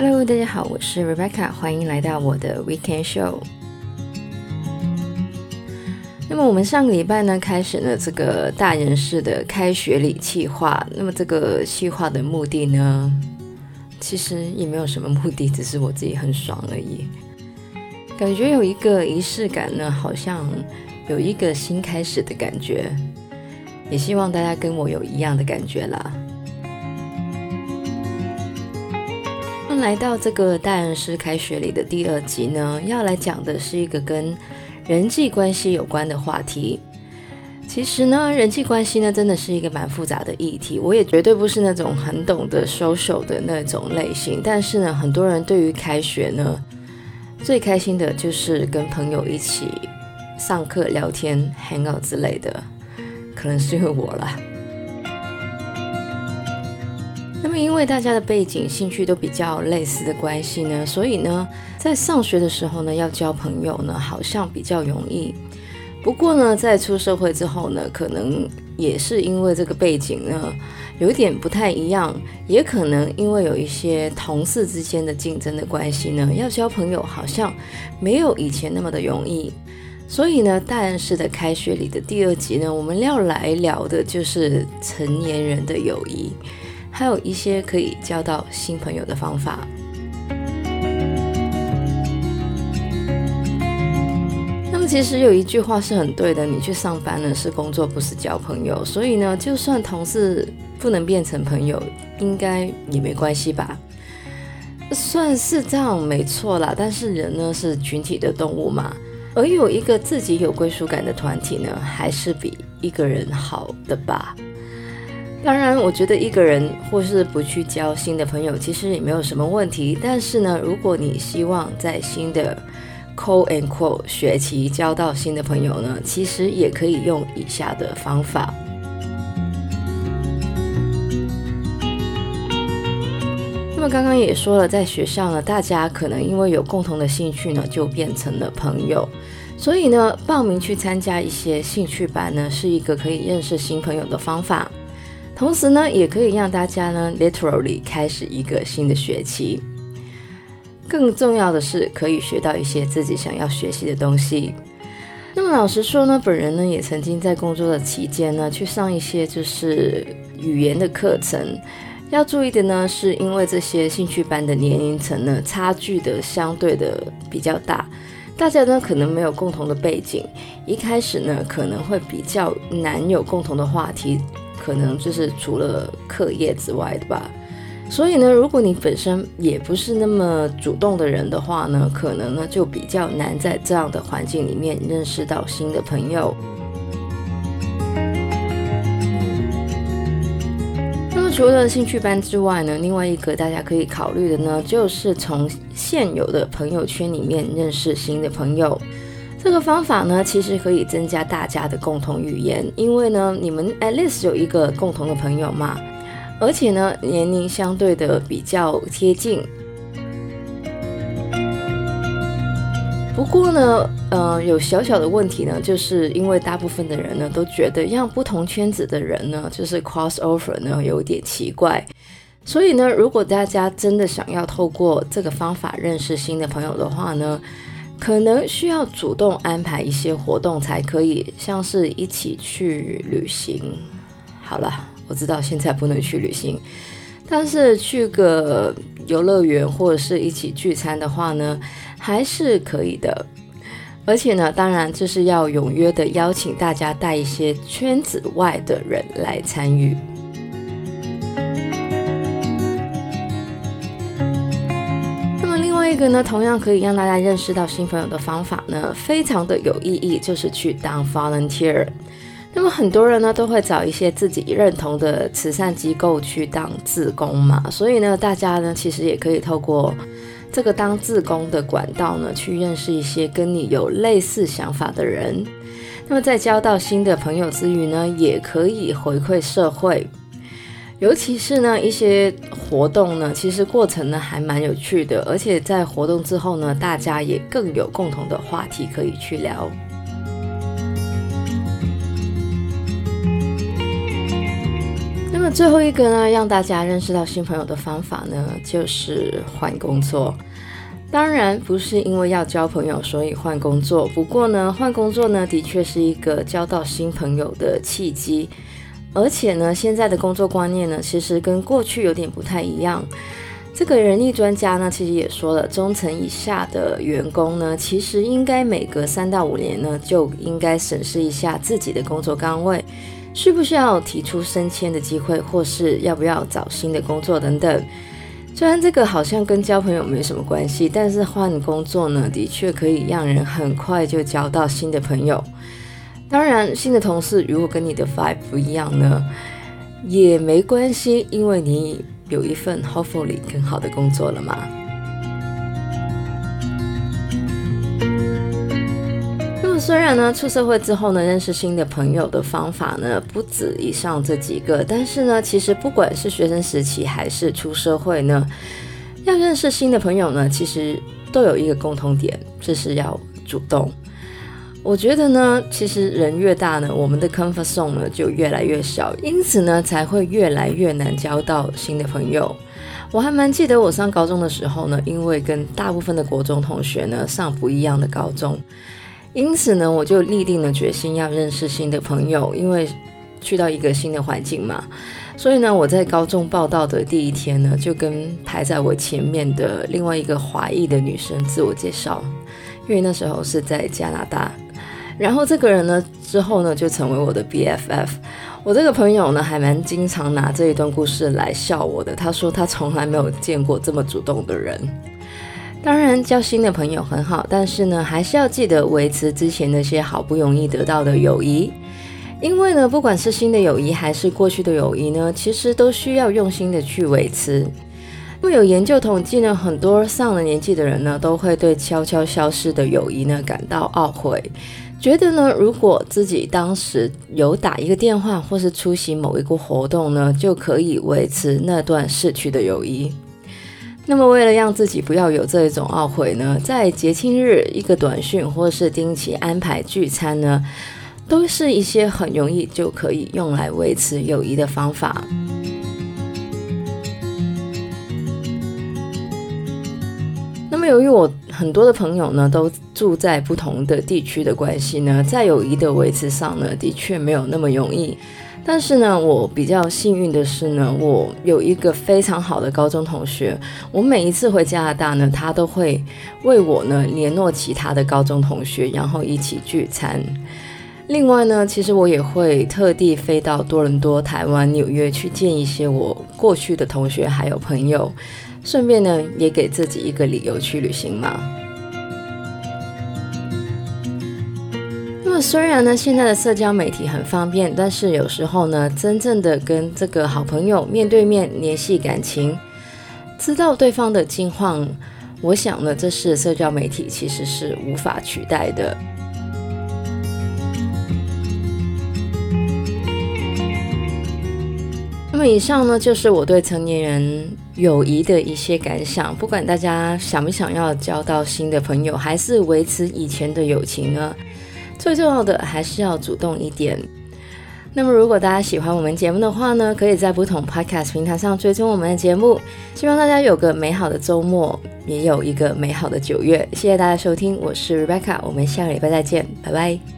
Hello，大家好，我是 Rebecca，欢迎来到我的 Weekend Show。那么我们上个礼拜呢，开始了这个大人式的开学礼企划。那么这个计划的目的呢，其实也没有什么目的，只是我自己很爽而已。感觉有一个仪式感呢，好像有一个新开始的感觉。也希望大家跟我有一样的感觉啦。来到这个大人师开学礼的第二集呢，要来讲的是一个跟人际关系有关的话题。其实呢，人际关系呢，真的是一个蛮复杂的议题。我也绝对不是那种很懂得 social 的那种类型。但是呢，很多人对于开学呢，最开心的就是跟朋友一起上课、聊天、hang out 之类的。可能是因为我啦。那么因为大家的背景、兴趣都比较类似的关系呢，所以呢，在上学的时候呢，要交朋友呢，好像比较容易。不过呢，在出社会之后呢，可能也是因为这个背景呢，有点不太一样，也可能因为有一些同事之间的竞争的关系呢，要交朋友好像没有以前那么的容易。所以呢，大人式的开学礼的第二集呢，我们要来聊的就是成年人的友谊，还有一些可以交到新朋友的方法。那么，其实有一句话是很对的：你去上班呢，是工作，不是交朋友。所以呢，就算同事不能变成朋友，应该也没关系吧？算是这样，没错啦。但是人呢，是群体的动物嘛。而有一个自己有归属感的团体呢，还是比一个人好的吧。当然，我觉得一个人或是不去交新的朋友，其实也没有什么问题。但是呢，如果你希望在新的 quote and quote 学期交到新的朋友呢，其实也可以用以下的方法。那么刚刚也说了，在学校呢，大家可能因为有共同的兴趣呢，就变成了朋友。所以呢，报名去参加一些兴趣班呢，是一个可以认识新朋友的方法。同时呢，也可以让大家呢，literally 开始一个新的学期。更重要的是，可以学到一些自己想要学习的东西。那么老实说呢，本人呢，也曾经在工作的期间呢，去上一些就是语言的课程。要注意的呢，是因为这些兴趣班的年龄层呢，差距的相对的比较大，大家呢可能没有共同的背景，一开始呢可能会比较难有共同的话题，可能就是除了课业之外的吧。所以呢，如果你本身也不是那么主动的人的话呢，可能呢就比较难在这样的环境里面认识到新的朋友。那么除了兴趣班之外呢，另外一个大家可以考虑的呢，就是从现有的朋友圈里面认识新的朋友。这个方法呢，其实可以增加大家的共同语言，因为呢，你们 at least 有一个共同的朋友嘛，而且呢，年龄相对的比较贴近。不过呢，呃，有小小的问题呢，就是因为大部分的人呢都觉得让不同圈子的人呢，就是 cross over 呢有点奇怪，所以呢，如果大家真的想要透过这个方法认识新的朋友的话呢，可能需要主动安排一些活动才可以，像是一起去旅行。好了，我知道现在不能去旅行，但是去个游乐园或者是一起聚餐的话呢，还是可以的，而且呢，当然就是要踊跃的邀请大家带一些圈子外的人来参与。外一个呢，同样可以让大家认识到新朋友的方法呢，非常的有意义，就是去当 volunteer。那么很多人呢，都会找一些自己认同的慈善机构去当志工嘛，所以呢，大家呢，其实也可以透过。这个当志工的管道呢，去认识一些跟你有类似想法的人，那么在交到新的朋友之余呢，也可以回馈社会。尤其是呢一些活动呢，其实过程呢还蛮有趣的，而且在活动之后呢，大家也更有共同的话题可以去聊。那么最后一个呢，让大家认识到新朋友的方法呢，就是换工作。当然不是因为要交朋友所以换工作，不过呢，换工作呢的确是一个交到新朋友的契机。而且呢，现在的工作观念呢，其实跟过去有点不太一样。这个人力专家呢，其实也说了，中层以下的员工呢，其实应该每隔三到五年呢，就应该审视一下自己的工作岗位，需不需要提出升迁的机会，或是要不要找新的工作等等。虽然这个好像跟交朋友没什么关系，但是换工作呢，的确可以让人很快就交到新的朋友。当然，新的同事如果跟你的 vibe 不一样呢，也没关系，因为你有一份 hopefully 更好的工作了嘛。虽然呢，出社会之后呢，认识新的朋友的方法呢，不止以上这几个，但是呢，其实不管是学生时期还是出社会呢，要认识新的朋友呢，其实都有一个共同点，就是要主动。我觉得呢，其实人越大呢，我们的 comfort zone 呢就越来越小，因此呢，才会越来越难交到新的朋友。我还蛮记得我上高中的时候呢，因为跟大部分的国中同学呢上不一样的高中。因此呢，我就立定了决心要认识新的朋友，因为去到一个新的环境嘛。所以呢，我在高中报到的第一天呢，就跟排在我前面的另外一个华裔的女生自我介绍，因为那时候是在加拿大。然后这个人呢，之后呢就成为我的 BFF。我这个朋友呢，还蛮经常拿这一段故事来笑我的。他说他从来没有见过这么主动的人。当然，交新的朋友很好，但是呢，还是要记得维持之前那些好不容易得到的友谊。因为呢，不管是新的友谊还是过去的友谊呢，其实都需要用心的去维持。因为有研究统计呢，很多上了年纪的人呢，都会对悄悄消失的友谊呢感到懊悔，觉得呢，如果自己当时有打一个电话或是出席某一个活动呢，就可以维持那段逝去的友谊。那么，为了让自己不要有这一种懊悔呢，在节庆日一个短讯或是定期安排聚餐呢，都是一些很容易就可以用来维持友谊的方法。那，由于我很多的朋友呢都住在不同的地区的关系呢，在友谊的维持上呢，的确没有那么容易。但是呢，我比较幸运的是呢，我有一个非常好的高中同学。我每一次回加拿大呢，他都会为我呢联络其他的高中同学，然后一起聚餐。另外呢，其实我也会特地飞到多伦多、台湾、纽约去见一些我过去的同学还有朋友，顺便呢也给自己一个理由去旅行嘛。那么虽然呢，现在的社交媒体很方便，但是有时候呢，真正的跟这个好朋友面对面联系感情，知道对方的近况，我想呢，这是社交媒体其实是无法取代的。那么以上呢，就是我对成年人友谊的一些感想。不管大家想不想要交到新的朋友，还是维持以前的友情呢？最重要的还是要主动一点。那么，如果大家喜欢我们节目的话呢，可以在不同 podcast 平台上追踪我们的节目。希望大家有个美好的周末，也有一个美好的九月。谢谢大家收听，我是 Rebecca，我们下个礼拜再见，拜拜。